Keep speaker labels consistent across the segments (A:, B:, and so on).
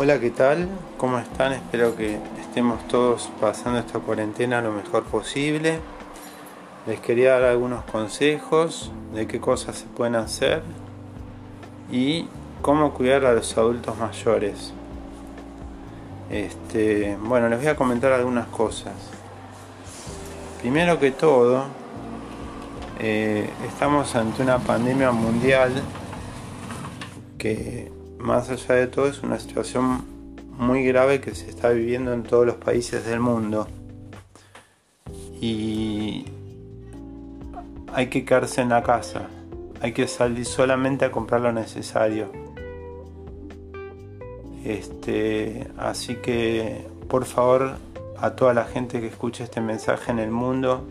A: Hola, ¿qué tal? ¿Cómo están? Espero que estemos todos pasando esta cuarentena lo mejor posible. Les quería dar algunos consejos de qué cosas se pueden hacer y cómo cuidar a los adultos mayores. Este, bueno, les voy a comentar algunas cosas. Primero que todo, eh, estamos ante una pandemia mundial que más allá de todo es una situación muy grave que se está viviendo en todos los países del mundo. Y hay que quedarse en la casa, hay que salir solamente a comprar lo necesario. Este, así que por favor a toda la gente que escuche este mensaje en el mundo,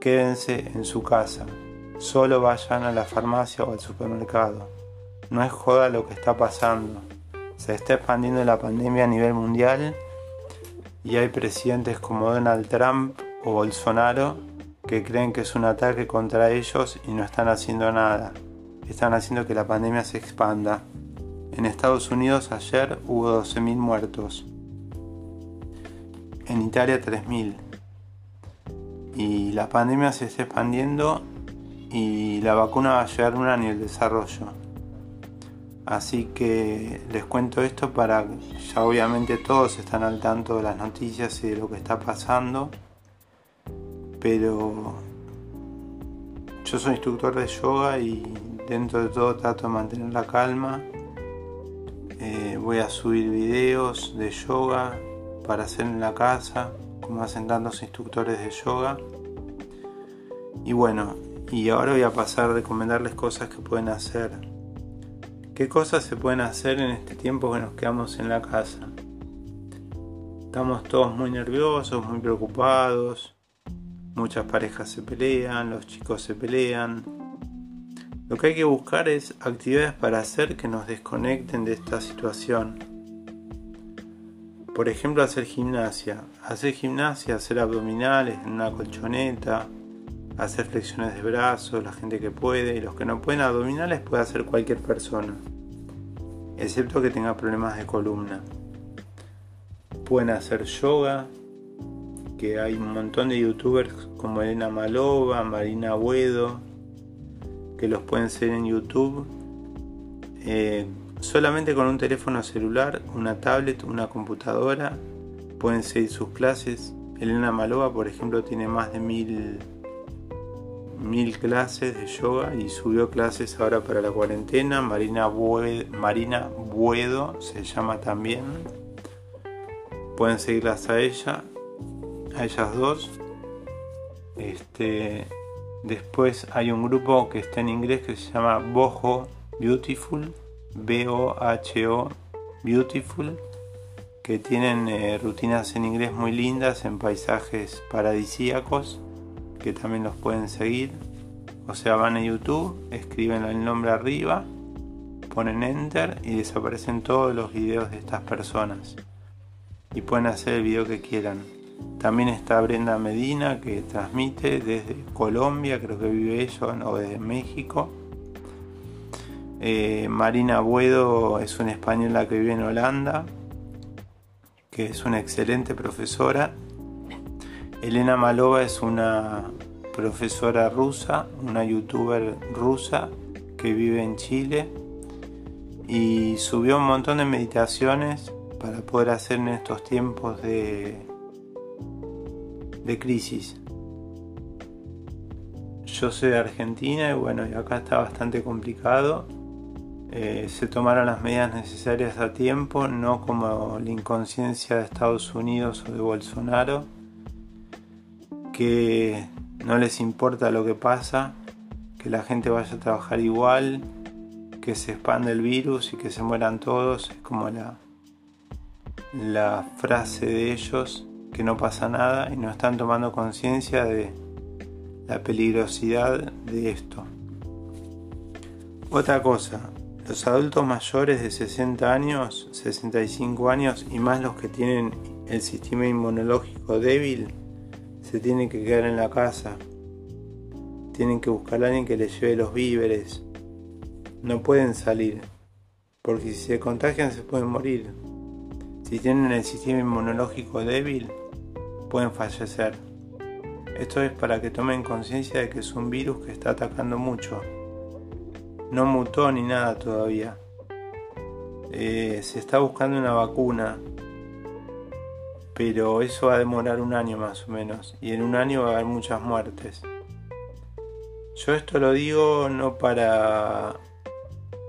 A: quédense en su casa. Solo vayan a la farmacia o al supermercado. No es joda lo que está pasando. Se está expandiendo la pandemia a nivel mundial y hay presidentes como Donald Trump o Bolsonaro que creen que es un ataque contra ellos y no están haciendo nada. Están haciendo que la pandemia se expanda. En Estados Unidos ayer hubo 12.000 muertos. En Italia 3.000. Y la pandemia se está expandiendo y la vacuna va a llegar una ni el desarrollo. Así que les cuento esto para ya obviamente todos están al tanto de las noticias y de lo que está pasando. Pero yo soy instructor de yoga y dentro de todo trato de mantener la calma. Eh, voy a subir videos de yoga para hacer en la casa, como hacen tantos instructores de yoga. Y bueno, y ahora voy a pasar a recomendarles cosas que pueden hacer. ¿Qué cosas se pueden hacer en este tiempo que nos quedamos en la casa? Estamos todos muy nerviosos, muy preocupados. Muchas parejas se pelean, los chicos se pelean. Lo que hay que buscar es actividades para hacer que nos desconecten de esta situación. Por ejemplo, hacer gimnasia. Hacer gimnasia, hacer abdominales en una colchoneta, hacer flexiones de brazos, la gente que puede, y los que no pueden abdominales puede hacer cualquier persona, excepto que tenga problemas de columna. Pueden hacer yoga, que hay un montón de youtubers como Elena Malova, Marina Buedo, que los pueden seguir en YouTube. Eh, solamente con un teléfono celular, una tablet, una computadora, pueden seguir sus clases. Elena Malova, por ejemplo, tiene más de mil mil clases de yoga y subió clases ahora para la cuarentena. Marina, Buedo, se llama también. Pueden seguirlas a ella, a ellas dos. Este, después hay un grupo que está en inglés que se llama Boho Beautiful, B-O-H-O Beautiful, que tienen eh, rutinas en inglés muy lindas en paisajes paradisíacos que también los pueden seguir. O sea, van a YouTube, escriben el nombre arriba, ponen enter y desaparecen todos los videos de estas personas. Y pueden hacer el video que quieran. También está Brenda Medina que transmite desde Colombia, creo que vive ella, o desde México. Eh, Marina Buedo es una española que vive en Holanda, que es una excelente profesora Elena Malova es una profesora rusa, una youtuber rusa que vive en Chile y subió un montón de meditaciones para poder hacer en estos tiempos de, de crisis. Yo soy de Argentina y bueno, y acá está bastante complicado. Eh, se tomaron las medidas necesarias a tiempo, no como la inconsciencia de Estados Unidos o de Bolsonaro que no les importa lo que pasa, que la gente vaya a trabajar igual, que se expande el virus y que se mueran todos, es como la, la frase de ellos, que no pasa nada y no están tomando conciencia de la peligrosidad de esto. Otra cosa, los adultos mayores de 60 años, 65 años y más los que tienen el sistema inmunológico débil, se tienen que quedar en la casa, tienen que buscar a alguien que les lleve los víveres, no pueden salir, porque si se contagian se pueden morir. Si tienen el sistema inmunológico débil, pueden fallecer. Esto es para que tomen conciencia de que es un virus que está atacando mucho. No mutó ni nada todavía. Eh, se está buscando una vacuna, pero eso va a demorar un año más o menos, y en un año va a haber muchas muertes. Yo esto lo digo no para,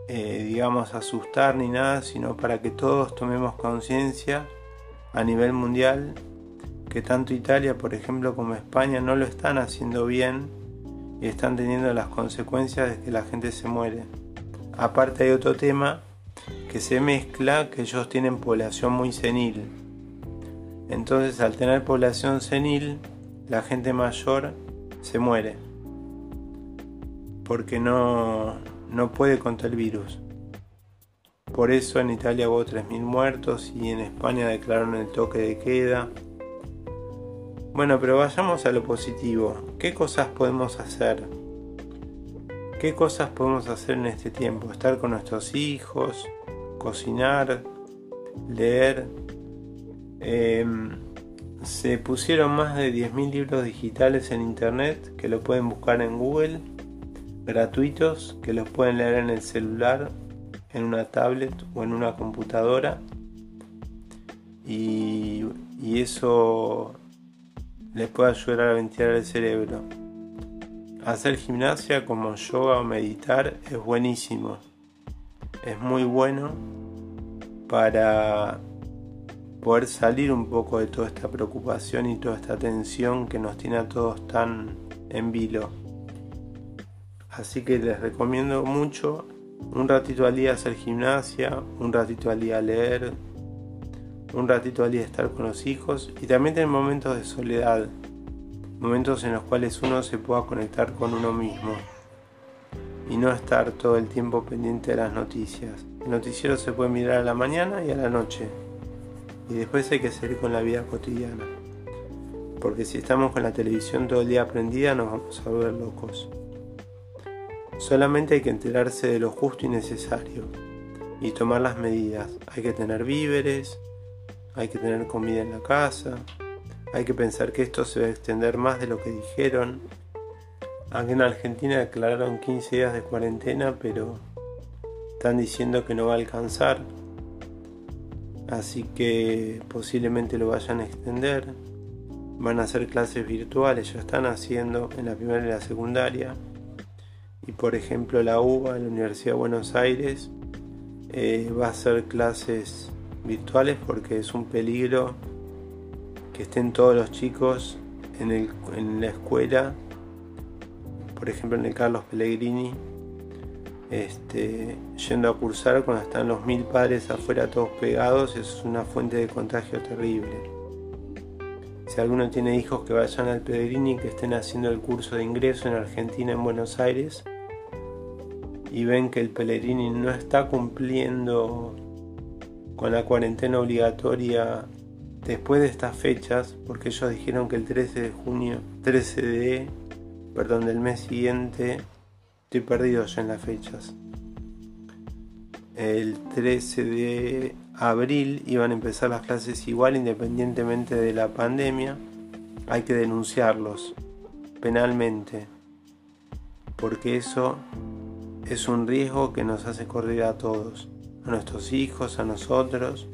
A: eh, digamos, asustar ni nada, sino para que todos tomemos conciencia a nivel mundial que tanto Italia, por ejemplo, como España no lo están haciendo bien y están teniendo las consecuencias de que la gente se muere. Aparte hay otro tema que se mezcla, que ellos tienen población muy senil. Entonces al tener población senil, la gente mayor se muere. Porque no, no puede contra el virus. Por eso en Italia hubo 3.000 muertos y en España declararon el toque de queda. Bueno, pero vayamos a lo positivo. ¿Qué cosas podemos hacer? ¿Qué cosas podemos hacer en este tiempo? Estar con nuestros hijos, cocinar, leer. Em, se pusieron más de 10.000 libros digitales en internet que lo pueden buscar en Google, gratuitos, que los pueden leer en el celular, en una tablet o en una computadora. Y, y eso les puede ayudar a ventilar el cerebro. Hacer gimnasia como yoga o meditar es buenísimo. Es muy bueno para poder salir un poco de toda esta preocupación y toda esta tensión que nos tiene a todos tan en vilo. Así que les recomiendo mucho un ratito al día hacer gimnasia, un ratito al día leer, un ratito al día estar con los hijos y también tener momentos de soledad, momentos en los cuales uno se pueda conectar con uno mismo y no estar todo el tiempo pendiente de las noticias. El noticiero se puede mirar a la mañana y a la noche y después hay que seguir con la vida cotidiana. Porque si estamos con la televisión todo el día prendida nos vamos a volver locos. Solamente hay que enterarse de lo justo y necesario y tomar las medidas. Hay que tener víveres, hay que tener comida en la casa, hay que pensar que esto se va a extender más de lo que dijeron. Aquí en Argentina declararon 15 días de cuarentena, pero están diciendo que no va a alcanzar. Así que posiblemente lo vayan a extender. Van a hacer clases virtuales, ya están haciendo en la primera y la secundaria. Y por ejemplo la UBA, la Universidad de Buenos Aires, eh, va a hacer clases virtuales porque es un peligro que estén todos los chicos en, el, en la escuela, por ejemplo en el Carlos Pellegrini, este, yendo a cursar cuando están los mil padres afuera todos pegados, es una fuente de contagio terrible. Si alguno tiene hijos que vayan al Pellegrini, que estén haciendo el curso de ingreso en Argentina, en Buenos Aires, y ven que el Pellegrini no está cumpliendo con la cuarentena obligatoria después de estas fechas, porque ellos dijeron que el 13 de junio, 13 de, perdón, del mes siguiente, estoy perdido ya en las fechas. El 13 de abril iban a empezar las clases igual independientemente de la pandemia. Hay que denunciarlos penalmente, porque eso es un riesgo que nos hace correr a todos a nuestros hijos, a nosotros,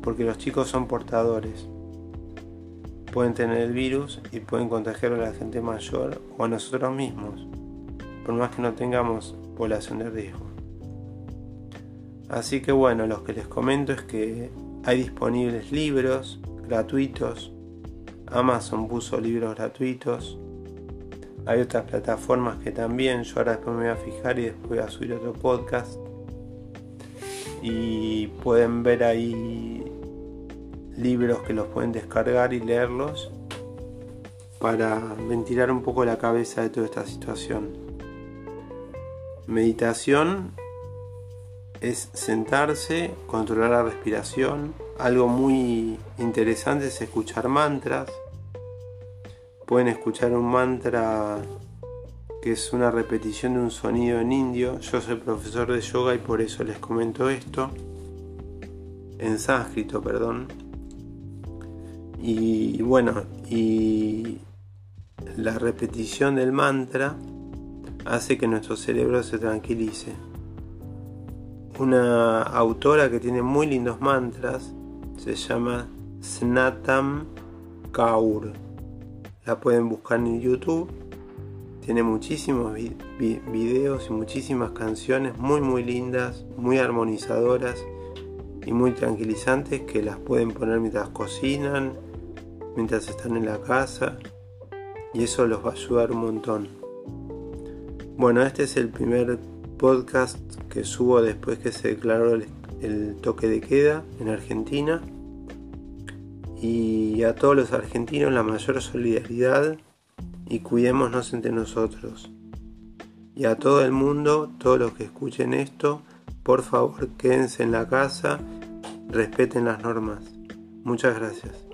A: porque los chicos son portadores. Pueden tener el virus y pueden contagiar a la gente mayor o a nosotros mismos, por más que no tengamos población de riesgo. Así que bueno, lo que les comento es que hay disponibles libros gratuitos. Amazon puso libros gratuitos. Hay otras plataformas que también, yo ahora después me voy a fijar y después voy a subir otro podcast y pueden ver ahí libros que los pueden descargar y leerlos para ventilar un poco la cabeza de toda esta situación. Meditación es sentarse, controlar la respiración. Algo muy interesante es escuchar mantras. Pueden escuchar un mantra que es una repetición de un sonido en indio. Yo soy profesor de yoga y por eso les comento esto. en sánscrito, perdón. Y bueno, y la repetición del mantra hace que nuestro cerebro se tranquilice. Una autora que tiene muy lindos mantras se llama Snatam Kaur. La pueden buscar en YouTube. Tiene muchísimos videos y muchísimas canciones muy muy lindas, muy armonizadoras y muy tranquilizantes que las pueden poner mientras cocinan, mientras están en la casa y eso los va a ayudar un montón. Bueno, este es el primer podcast que subo después que se declaró el, toque de queda en Argentina. Y a todos los argentinos la mayor solidaridad y cuidémonos entre nosotros. Y a todo el mundo, todos los que escuchen esto, por favor quédense en la casa, respeten las normas. Muchas gracias.